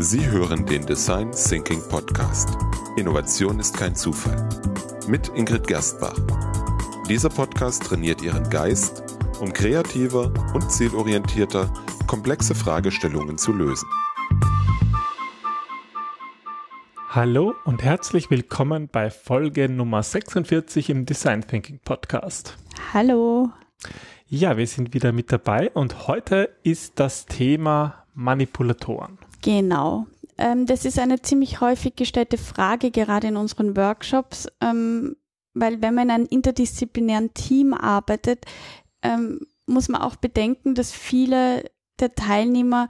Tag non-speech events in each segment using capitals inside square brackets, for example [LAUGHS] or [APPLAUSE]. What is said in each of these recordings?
Sie hören den Design Thinking Podcast. Innovation ist kein Zufall. Mit Ingrid Gerstbach. Dieser Podcast trainiert Ihren Geist, um kreativer und zielorientierter komplexe Fragestellungen zu lösen. Hallo und herzlich willkommen bei Folge Nummer 46 im Design Thinking Podcast. Hallo. Ja, wir sind wieder mit dabei und heute ist das Thema Manipulatoren. Genau. Ähm, das ist eine ziemlich häufig gestellte Frage, gerade in unseren Workshops, ähm, weil wenn man in einem interdisziplinären Team arbeitet, ähm, muss man auch bedenken, dass viele der Teilnehmer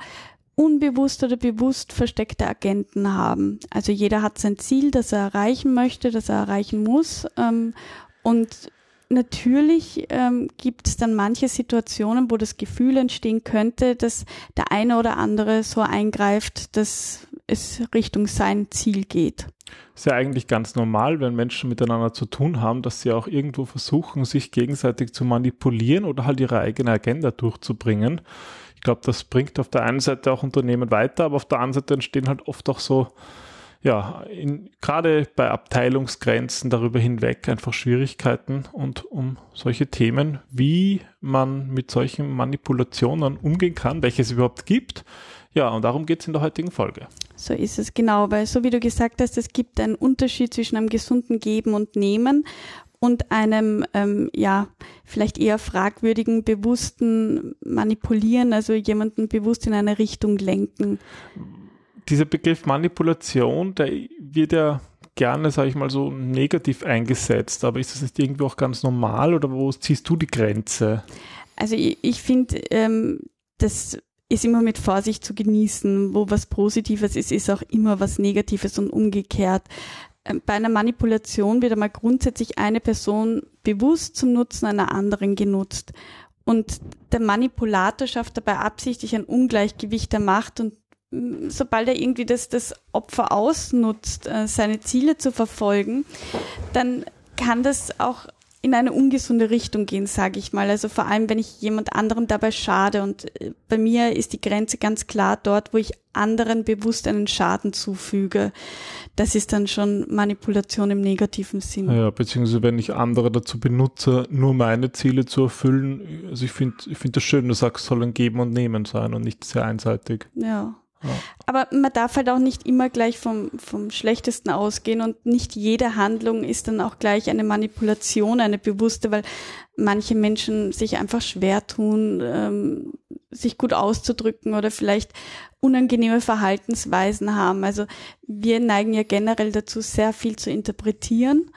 unbewusst oder bewusst versteckte Agenten haben. Also jeder hat sein Ziel, das er erreichen möchte, das er erreichen muss. Ähm, und natürlich ähm, gibt es dann manche Situationen, wo das Gefühl entstehen könnte, dass der eine oder andere so eingreift, dass es Richtung sein Ziel geht. Ist ja eigentlich ganz normal, wenn Menschen miteinander zu tun haben, dass sie auch irgendwo versuchen, sich gegenseitig zu manipulieren oder halt ihre eigene Agenda durchzubringen. Ich glaube, das bringt auf der einen Seite auch Unternehmen weiter, aber auf der anderen Seite entstehen halt oft auch so ja, in, gerade bei Abteilungsgrenzen darüber hinweg einfach Schwierigkeiten und um solche Themen, wie man mit solchen Manipulationen umgehen kann, welche es überhaupt gibt. Ja, und darum geht es in der heutigen Folge. So ist es genau, weil so wie du gesagt hast, es gibt einen Unterschied zwischen einem gesunden Geben und Nehmen und einem, ähm, ja, vielleicht eher fragwürdigen, bewussten Manipulieren, also jemanden bewusst in eine Richtung lenken dieser Begriff Manipulation, der wird ja gerne, sage ich mal, so negativ eingesetzt, aber ist das nicht irgendwie auch ganz normal oder wo ziehst du die Grenze? Also ich, ich finde, ähm, das ist immer mit Vorsicht zu genießen. Wo was Positives ist, ist auch immer was Negatives und umgekehrt. Ähm, bei einer Manipulation wird einmal grundsätzlich eine Person bewusst zum Nutzen einer anderen genutzt. Und der Manipulator schafft dabei absichtlich ein Ungleichgewicht der Macht und sobald er irgendwie das, das Opfer ausnutzt, äh, seine Ziele zu verfolgen, dann kann das auch in eine ungesunde Richtung gehen, sage ich mal. Also vor allem, wenn ich jemand anderem dabei schade. Und äh, bei mir ist die Grenze ganz klar dort, wo ich anderen bewusst einen Schaden zufüge. Das ist dann schon Manipulation im negativen Sinn. Ja, beziehungsweise wenn ich andere dazu benutze, nur meine Ziele zu erfüllen. Also ich finde ich finde das schön, du sagst, soll ein Geben und Nehmen sein und nicht sehr einseitig. Ja. Aber man darf halt auch nicht immer gleich vom, vom Schlechtesten ausgehen und nicht jede Handlung ist dann auch gleich eine Manipulation, eine bewusste, weil manche Menschen sich einfach schwer tun, ähm, sich gut auszudrücken oder vielleicht unangenehme Verhaltensweisen haben. Also wir neigen ja generell dazu, sehr viel zu interpretieren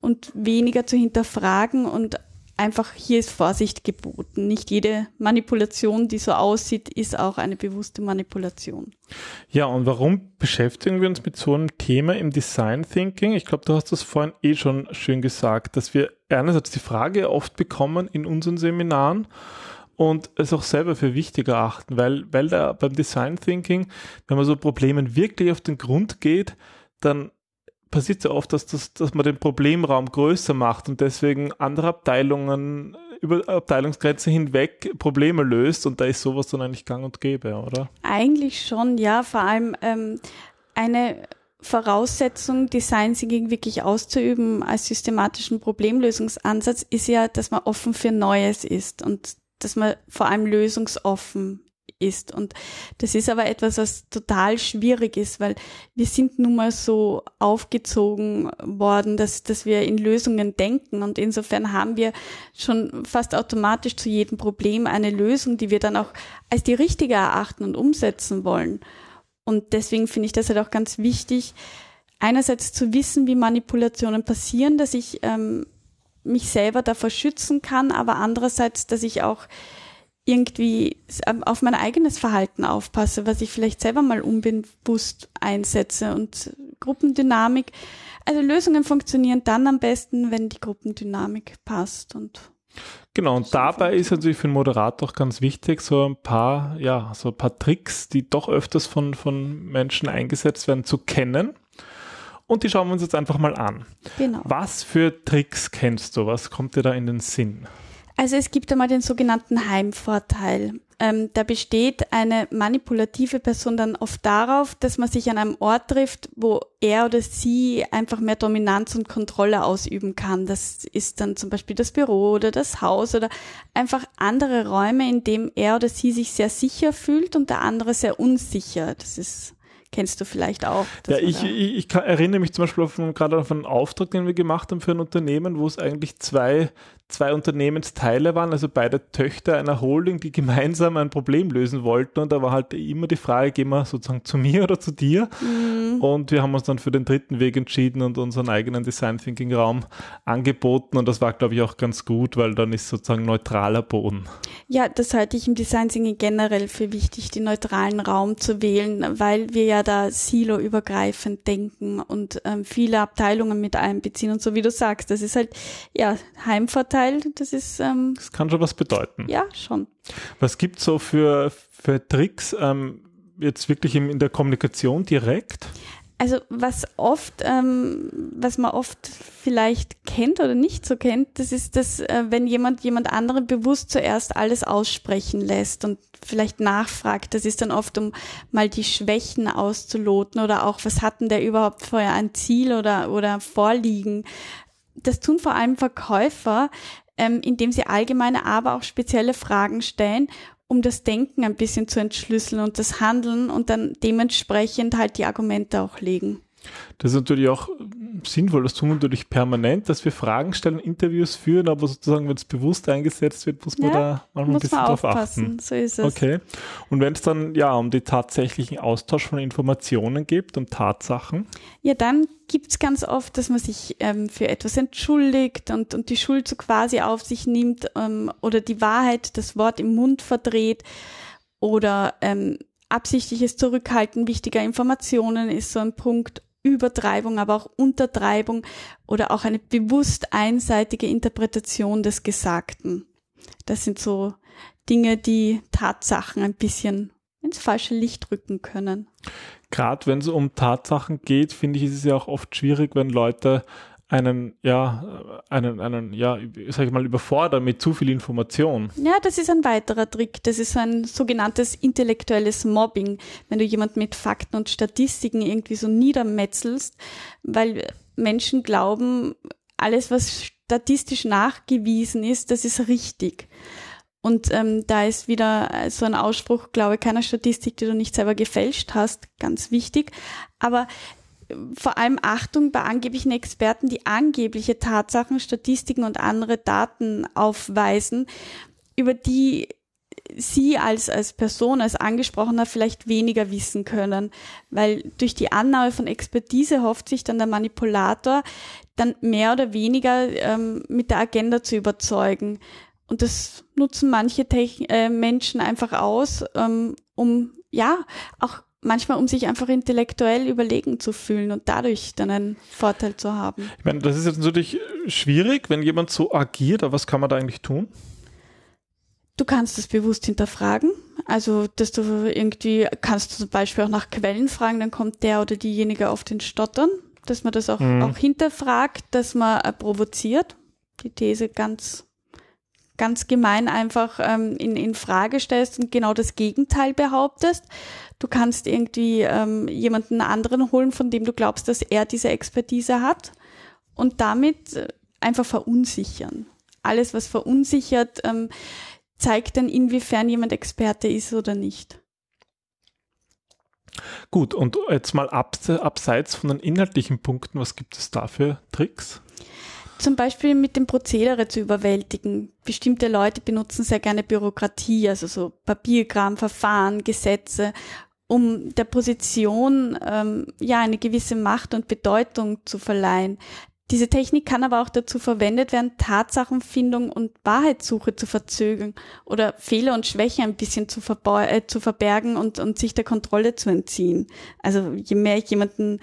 und weniger zu hinterfragen und einfach hier ist Vorsicht geboten. Nicht jede Manipulation, die so aussieht, ist auch eine bewusste Manipulation. Ja, und warum beschäftigen wir uns mit so einem Thema im Design Thinking? Ich glaube, du hast das vorhin eh schon schön gesagt, dass wir einerseits die Frage oft bekommen in unseren Seminaren und es auch selber für wichtig erachten, weil, weil da beim Design Thinking, wenn man so Problemen wirklich auf den Grund geht, dann passiert ja oft, dass, das, dass man den Problemraum größer macht und deswegen andere Abteilungen über Abteilungsgrenzen hinweg Probleme löst und da ist sowas dann eigentlich gang und gäbe, oder? Eigentlich schon, ja. Vor allem ähm, eine Voraussetzung, Design Thinking wirklich auszuüben als systematischen Problemlösungsansatz ist ja, dass man offen für Neues ist und dass man vor allem lösungsoffen ist. Und das ist aber etwas, was total schwierig ist, weil wir sind nun mal so aufgezogen worden, dass, dass wir in Lösungen denken. Und insofern haben wir schon fast automatisch zu jedem Problem eine Lösung, die wir dann auch als die richtige erachten und umsetzen wollen. Und deswegen finde ich das halt auch ganz wichtig, einerseits zu wissen, wie Manipulationen passieren, dass ich ähm, mich selber davor schützen kann, aber andererseits, dass ich auch irgendwie ähm, auf mein eigenes Verhalten aufpasse, was ich vielleicht selber mal unbewusst einsetze und Gruppendynamik. Also Lösungen funktionieren dann am besten, wenn die Gruppendynamik passt und Genau, und dabei ist natürlich für den Moderator auch ganz wichtig, so ein paar, ja, so ein paar Tricks, die doch öfters von, von Menschen eingesetzt werden, zu kennen. Und die schauen wir uns jetzt einfach mal an. Genau. Was für Tricks kennst du? Was kommt dir da in den Sinn? Also es gibt einmal den sogenannten Heimvorteil. Ähm, da besteht eine manipulative Person dann oft darauf, dass man sich an einem Ort trifft, wo er oder sie einfach mehr Dominanz und Kontrolle ausüben kann. Das ist dann zum Beispiel das Büro oder das Haus oder einfach andere Räume, in dem er oder sie sich sehr sicher fühlt und der andere sehr unsicher. Das ist kennst du vielleicht auch. Ja, ich, ich, ich kann, erinnere mich zum Beispiel auf, gerade auf einen Auftrag, den wir gemacht haben für ein Unternehmen, wo es eigentlich zwei zwei Unternehmensteile waren, also beide Töchter einer Holding, die gemeinsam ein Problem lösen wollten. Und da war halt immer die Frage, gehen wir sozusagen zu mir oder zu dir? Mhm. Und wir haben uns dann für den dritten Weg entschieden und unseren eigenen Design Thinking Raum angeboten. Und das war, glaube ich, auch ganz gut, weil dann ist sozusagen neutraler Boden. Ja, das halte ich im Design Thinking generell für wichtig, den neutralen Raum zu wählen, weil wir ja da silo-übergreifend denken und ähm, viele Abteilungen mit einbeziehen. Und so wie du sagst, das ist halt, ja, Heimvorteil Teil, das ist. Ähm, das kann schon was bedeuten. Ja, schon. Was gibt es so für, für Tricks ähm, jetzt wirklich in, in der Kommunikation direkt? Also was oft, ähm, was man oft vielleicht kennt oder nicht so kennt, das ist, dass äh, wenn jemand jemand anderen bewusst zuerst alles aussprechen lässt und vielleicht nachfragt, das ist dann oft, um mal die Schwächen auszuloten oder auch, was hatten der überhaupt vorher ein Ziel oder, oder Vorliegen, das tun vor allem Verkäufer, ähm, indem sie allgemeine, aber auch spezielle Fragen stellen, um das Denken ein bisschen zu entschlüsseln und das Handeln und dann dementsprechend halt die Argumente auch legen. Das ist natürlich auch sinnvoll, das tun wir natürlich permanent, dass wir Fragen stellen, Interviews führen, aber sozusagen, wenn es bewusst eingesetzt wird, muss man ja, da manchmal ein bisschen drauf achten. So ist es. Okay. Und wenn es dann ja um den tatsächlichen Austausch von Informationen geht, um Tatsachen? Ja, dann gibt es ganz oft, dass man sich ähm, für etwas entschuldigt und, und die Schuld so quasi auf sich nimmt ähm, oder die Wahrheit, das Wort im Mund verdreht oder ähm, absichtliches Zurückhalten wichtiger Informationen ist so ein Punkt Übertreibung, aber auch Untertreibung oder auch eine bewusst einseitige Interpretation des Gesagten. Das sind so Dinge, die Tatsachen ein bisschen ins falsche Licht rücken können. Gerade wenn es um Tatsachen geht, finde ich, ist es ja auch oft schwierig, wenn Leute einen, ja, einen, einen, ja, sag ich mal, überfordern mit zu viel Information. Ja, das ist ein weiterer Trick. Das ist so ein sogenanntes intellektuelles Mobbing, wenn du jemanden mit Fakten und Statistiken irgendwie so niedermetzelst, weil Menschen glauben, alles, was statistisch nachgewiesen ist, das ist richtig. Und ähm, da ist wieder so ein Ausspruch, glaube keiner Statistik, die du nicht selber gefälscht hast, ganz wichtig. Aber vor allem Achtung bei angeblichen Experten, die angebliche Tatsachen, Statistiken und andere Daten aufweisen, über die Sie als, als Person, als Angesprochener vielleicht weniger wissen können, weil durch die Annahme von Expertise hofft sich dann der Manipulator, dann mehr oder weniger ähm, mit der Agenda zu überzeugen. Und das nutzen manche Techn äh, Menschen einfach aus, ähm, um ja auch manchmal, um sich einfach intellektuell überlegen zu fühlen und dadurch dann einen Vorteil zu haben. Ich meine, das ist jetzt natürlich schwierig, wenn jemand so agiert, aber was kann man da eigentlich tun? Du kannst das bewusst hinterfragen. Also, dass du irgendwie, kannst du zum Beispiel auch nach Quellen fragen, dann kommt der oder diejenige auf den Stottern, dass man das auch, mhm. auch hinterfragt, dass man äh, provoziert. Die These ganz ganz gemein einfach ähm, in, in Frage stellst und genau das Gegenteil behauptest. Du kannst irgendwie ähm, jemanden anderen holen, von dem du glaubst, dass er diese Expertise hat und damit äh, einfach verunsichern. Alles, was verunsichert, ähm, zeigt dann, inwiefern jemand Experte ist oder nicht. Gut, und jetzt mal abseits von den inhaltlichen Punkten, was gibt es da für Tricks? Zum Beispiel mit dem Prozedere zu überwältigen. Bestimmte Leute benutzen sehr gerne Bürokratie, also so Papierkram, Verfahren, Gesetze, um der Position ähm, ja eine gewisse Macht und Bedeutung zu verleihen. Diese Technik kann aber auch dazu verwendet werden, Tatsachenfindung und Wahrheitssuche zu verzögern oder Fehler und Schwäche ein bisschen zu, äh, zu verbergen und, und sich der Kontrolle zu entziehen. Also je mehr ich jemanden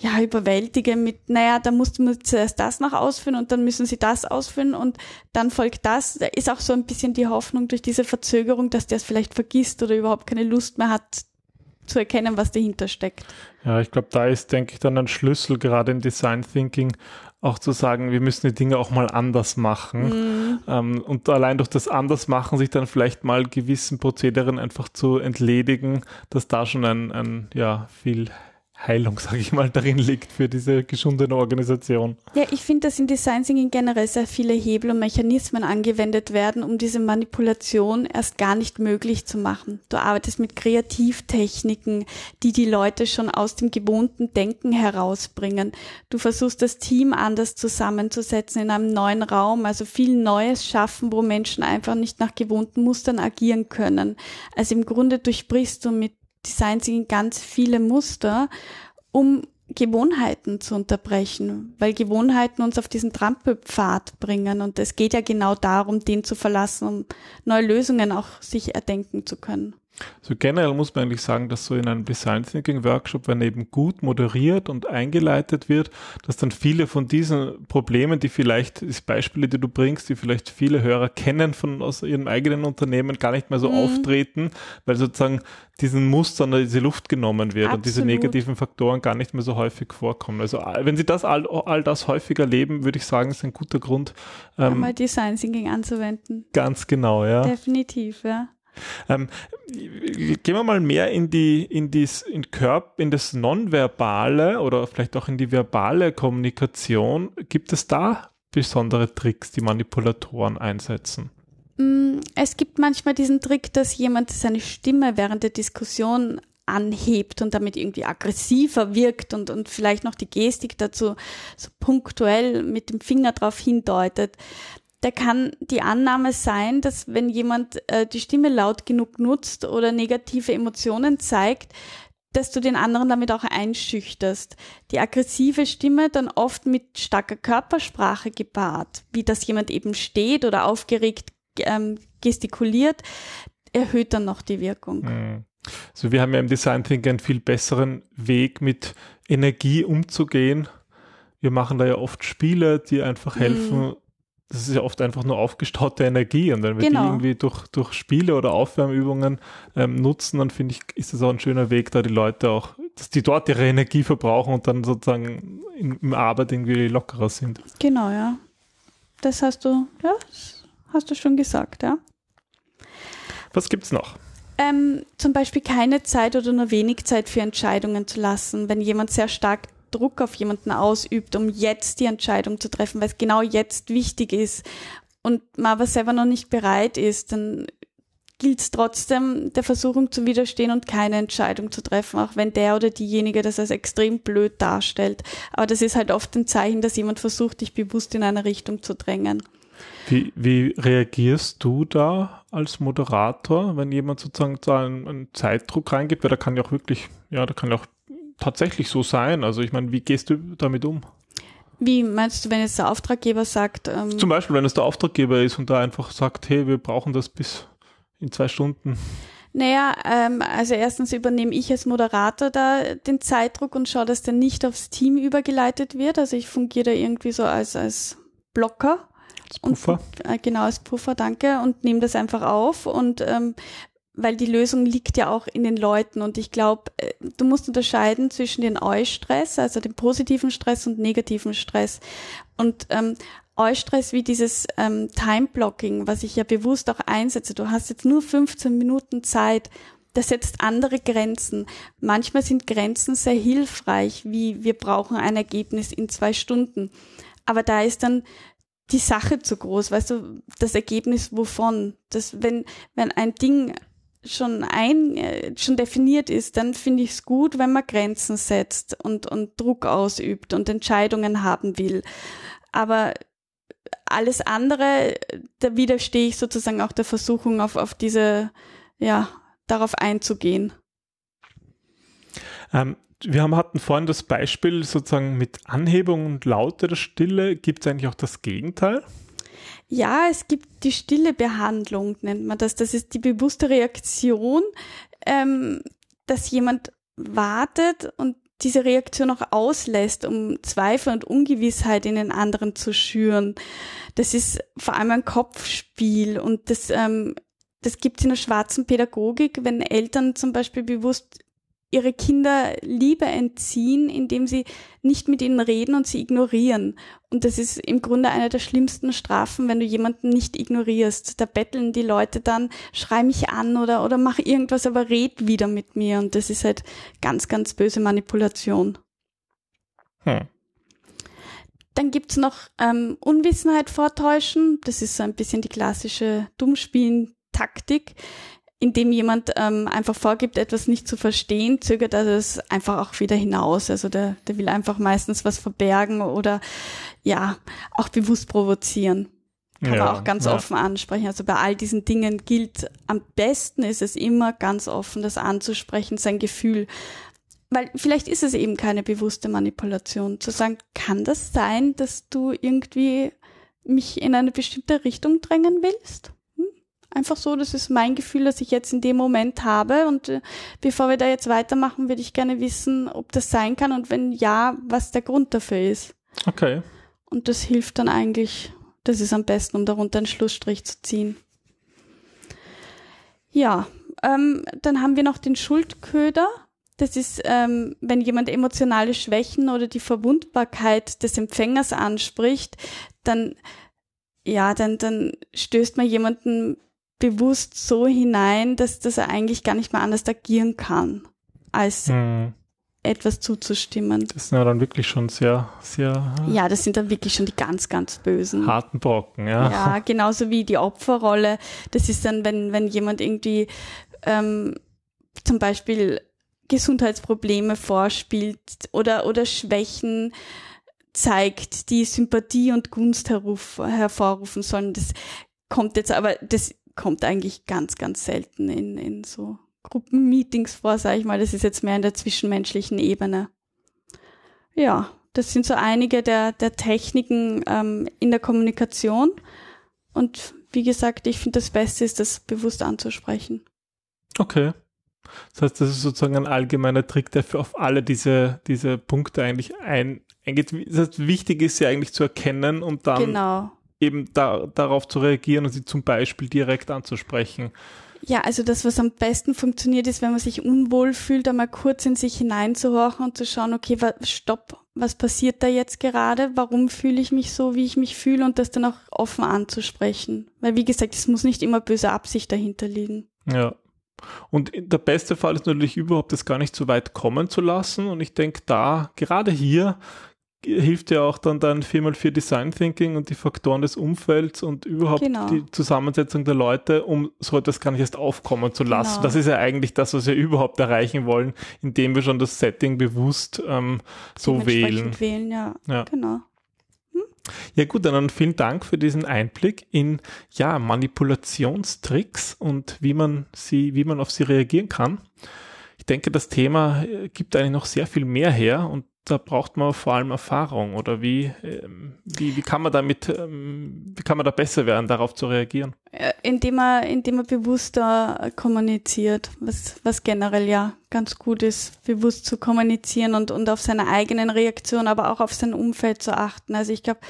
ja, überwältige mit, naja, da musst du zuerst das noch ausführen und dann müssen sie das ausführen und dann folgt das. Da ist auch so ein bisschen die Hoffnung durch diese Verzögerung, dass der es vielleicht vergisst oder überhaupt keine Lust mehr hat, zu erkennen, was dahinter steckt. Ja, ich glaube, da ist, denke ich, dann ein Schlüssel, gerade im Design Thinking, auch zu sagen, wir müssen die Dinge auch mal anders machen. Mhm. Ähm, und allein durch das Andersmachen sich dann vielleicht mal gewissen Prozederen einfach zu entledigen, dass da schon ein, ein ja, viel Heilung, sage ich mal, darin liegt für diese geschundene Organisation. Ja, ich finde, dass in Design Thinking generell sehr viele Hebel und Mechanismen angewendet werden, um diese Manipulation erst gar nicht möglich zu machen. Du arbeitest mit Kreativtechniken, die die Leute schon aus dem gewohnten Denken herausbringen. Du versuchst das Team anders zusammenzusetzen in einem neuen Raum, also viel Neues schaffen, wo Menschen einfach nicht nach gewohnten Mustern agieren können. Also im Grunde durchbrichst du mit Design Thinking ganz viele Muster, um Gewohnheiten zu unterbrechen, weil Gewohnheiten uns auf diesen Trampelpfad bringen und es geht ja genau darum, den zu verlassen, um neue Lösungen auch sich erdenken zu können. So generell muss man eigentlich sagen, dass so in einem Design Thinking Workshop, wenn eben gut moderiert und eingeleitet wird, dass dann viele von diesen Problemen, die vielleicht, die Beispiele, die du bringst, die vielleicht viele Hörer kennen von aus ihrem eigenen Unternehmen, gar nicht mehr so mhm. auftreten, weil sozusagen diesen Mustern diese Luft genommen wird Absolut. und diese negativen Faktoren gar nicht mehr so häufig vorkommen. Also wenn Sie das all, all das häufiger leben, würde ich sagen, ist ein guter Grund, ähm, mal Design Thinking anzuwenden. Ganz genau, ja. Definitiv, ja. Ähm, gehen wir mal mehr in die, in dies, in Körper, in das Nonverbale oder vielleicht auch in die verbale Kommunikation. Gibt es da besondere Tricks, die Manipulatoren einsetzen? Mm, es gibt manchmal diesen Trick, dass jemand seine Stimme während der Diskussion anhebt und damit irgendwie aggressiver wirkt und, und vielleicht noch die Gestik dazu so punktuell mit dem Finger drauf hindeutet da kann die Annahme sein, dass wenn jemand äh, die Stimme laut genug nutzt oder negative Emotionen zeigt, dass du den anderen damit auch einschüchterst. Die aggressive Stimme dann oft mit starker Körpersprache gepaart, wie das jemand eben steht oder aufgeregt ähm, gestikuliert, erhöht dann noch die Wirkung. Mhm. Also wir haben ja im Design Thinking einen viel besseren Weg mit Energie umzugehen. Wir machen da ja oft Spiele, die einfach helfen, mhm das ist ja oft einfach nur aufgestaute Energie und wenn wir genau. die irgendwie durch, durch Spiele oder Aufwärmübungen ähm, nutzen, dann finde ich, ist das auch ein schöner Weg, da die Leute auch, dass die dort ihre Energie verbrauchen und dann sozusagen in, im Arbeit irgendwie lockerer sind. Genau, ja. Das hast du, ja, hast du schon gesagt, ja. Was gibt's noch? Ähm, zum Beispiel keine Zeit oder nur wenig Zeit für Entscheidungen zu lassen. Wenn jemand sehr stark Druck auf jemanden ausübt, um jetzt die Entscheidung zu treffen, weil es genau jetzt wichtig ist und man aber selber noch nicht bereit ist, dann gilt es trotzdem, der Versuchung zu widerstehen und keine Entscheidung zu treffen, auch wenn der oder diejenige das als extrem blöd darstellt. Aber das ist halt oft ein Zeichen, dass jemand versucht, dich bewusst in eine Richtung zu drängen. Wie, wie reagierst du da als Moderator, wenn jemand sozusagen einen, einen Zeitdruck reingibt? Weil da kann ja auch wirklich, ja, da kann ja auch tatsächlich so sein? Also ich meine, wie gehst du damit um? Wie meinst du, wenn jetzt der Auftraggeber sagt? Ähm Zum Beispiel, wenn es der Auftraggeber ist und da einfach sagt, hey, wir brauchen das bis in zwei Stunden. Naja, ähm, also erstens übernehme ich als Moderator da den Zeitdruck und schaue, dass der nicht aufs Team übergeleitet wird. Also ich fungiere da irgendwie so als, als Blocker. Als Puffer. Und, äh, genau, als Puffer, danke. Und nehme das einfach auf. Und ähm, weil die Lösung liegt ja auch in den Leuten und ich glaube, äh, du musst unterscheiden zwischen den Eustress, also dem positiven Stress und negativen Stress. Und ähm, Eustress wie dieses ähm, Time-Blocking, was ich ja bewusst auch einsetze. Du hast jetzt nur 15 Minuten Zeit. Das setzt andere Grenzen. Manchmal sind Grenzen sehr hilfreich, wie wir brauchen ein Ergebnis in zwei Stunden. Aber da ist dann die Sache zu groß, weißt du, das Ergebnis wovon? Das, wenn, wenn ein Ding schon ein, äh, schon definiert ist, dann finde ich es gut, wenn man Grenzen setzt und, und Druck ausübt und Entscheidungen haben will. Aber alles andere, da widerstehe ich sozusagen auch der Versuchung, auf, auf diese, ja, darauf einzugehen. Ähm, wir haben, hatten vorhin das Beispiel sozusagen mit Anhebung und Laute der Stille. Gibt es eigentlich auch das Gegenteil? Ja, es gibt die stille Behandlung, nennt man das. Das ist die bewusste Reaktion, ähm, dass jemand wartet und diese Reaktion auch auslässt, um Zweifel und Ungewissheit in den anderen zu schüren. Das ist vor allem ein Kopfspiel und das, ähm, das gibt es in der schwarzen Pädagogik, wenn Eltern zum Beispiel bewusst ihre Kinder Liebe entziehen, indem sie nicht mit ihnen reden und sie ignorieren. Und das ist im Grunde eine der schlimmsten Strafen, wenn du jemanden nicht ignorierst. Da betteln die Leute dann, schrei mich an oder, oder mach irgendwas, aber red wieder mit mir. Und das ist halt ganz, ganz böse Manipulation. Hm. Dann gibt's noch ähm, Unwissenheit vortäuschen. Das ist so ein bisschen die klassische Dummspielen-Taktik indem jemand ähm, einfach vorgibt, etwas nicht zu verstehen, zögert er das einfach auch wieder hinaus. Also der, der will einfach meistens was verbergen oder ja, auch bewusst provozieren. Kann ja, man auch ganz ja. offen ansprechen. Also bei all diesen Dingen gilt, am besten ist es immer ganz offen, das anzusprechen, sein Gefühl. Weil vielleicht ist es eben keine bewusste Manipulation. Zu sagen, kann das sein, dass du irgendwie mich in eine bestimmte Richtung drängen willst? Einfach so, das ist mein Gefühl, das ich jetzt in dem Moment habe. Und äh, bevor wir da jetzt weitermachen, würde ich gerne wissen, ob das sein kann und wenn ja, was der Grund dafür ist. Okay. Und das hilft dann eigentlich, das ist am besten, um darunter einen Schlussstrich zu ziehen. Ja, ähm, dann haben wir noch den Schuldköder. Das ist, ähm, wenn jemand emotionale Schwächen oder die Verwundbarkeit des Empfängers anspricht, dann ja, dann, dann stößt man jemanden bewusst so hinein, dass, dass er eigentlich gar nicht mehr anders agieren kann, als hm. etwas zuzustimmen. Das sind ja dann wirklich schon sehr, sehr. Ja, das sind dann wirklich schon die ganz, ganz bösen. Harten Brocken, ja. Ja, genauso wie die Opferrolle. Das ist dann, wenn, wenn jemand irgendwie ähm, zum Beispiel Gesundheitsprobleme vorspielt oder, oder Schwächen zeigt, die Sympathie und Gunst hervorrufen sollen. Das kommt jetzt aber, das kommt eigentlich ganz, ganz selten in, in so Gruppenmeetings vor, sage ich mal. Das ist jetzt mehr in der zwischenmenschlichen Ebene. Ja, das sind so einige der, der Techniken ähm, in der Kommunikation. Und wie gesagt, ich finde, das Beste ist, das bewusst anzusprechen. Okay. Das heißt, das ist sozusagen ein allgemeiner Trick, der für auf alle diese, diese Punkte eigentlich ein, eingeht. Das heißt, wichtig ist ja eigentlich zu erkennen und dann genau eben da, darauf zu reagieren und sie zum Beispiel direkt anzusprechen. Ja, also das, was am besten funktioniert, ist, wenn man sich unwohl fühlt, einmal kurz in sich hineinzuhorchen und zu schauen, okay, stopp, was passiert da jetzt gerade? Warum fühle ich mich so, wie ich mich fühle und das dann auch offen anzusprechen? Weil, wie gesagt, es muss nicht immer böse Absicht dahinter liegen. Ja. Und der beste Fall ist natürlich überhaupt, das gar nicht so weit kommen zu lassen. Und ich denke, da, gerade hier, hilft ja auch dann dein 4x4 Design Thinking und die Faktoren des Umfelds und überhaupt genau. die Zusammensetzung der Leute, um so etwas gar nicht erst aufkommen zu lassen. Genau. Das ist ja eigentlich das, was wir überhaupt erreichen wollen, indem wir schon das Setting bewusst ähm, so wählen. wählen ja. ja. genau. Hm? Ja gut, dann vielen Dank für diesen Einblick in ja Manipulationstricks und wie man sie, wie man auf sie reagieren kann. Ich denke, das Thema äh, gibt eigentlich noch sehr viel mehr her und da braucht man vor allem Erfahrung oder wie, ähm, wie, wie kann man damit, ähm, wie kann man da besser werden, darauf zu reagieren? Äh, indem man, indem man bewusster kommuniziert, was, was generell ja ganz gut ist, bewusst zu kommunizieren und, und auf seine eigenen Reaktionen, aber auch auf sein Umfeld zu achten. Also ich glaube,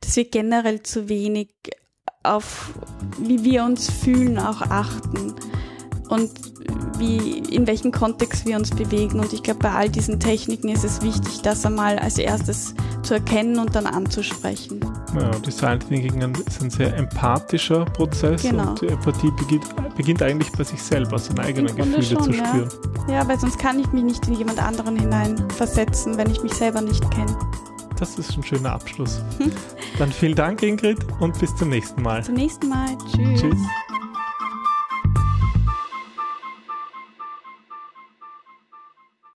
dass wir generell zu wenig auf, wie wir uns fühlen, auch achten und wie, in welchem Kontext wir uns bewegen. Und ich glaube, bei all diesen Techniken ist es wichtig, das einmal als erstes zu erkennen und dann anzusprechen. Ja, Design Thinking ist ein sehr empathischer Prozess genau. und die Empathie beginnt, beginnt eigentlich bei sich selber, seine eigenen Gefühle schon, zu spüren. Ja. ja, weil sonst kann ich mich nicht in jemand anderen hineinversetzen, wenn ich mich selber nicht kenne. Das ist ein schöner Abschluss. [LAUGHS] Dann vielen Dank, Ingrid, und bis zum nächsten Mal. Zum nächsten Mal. Tschüss. Tschüss.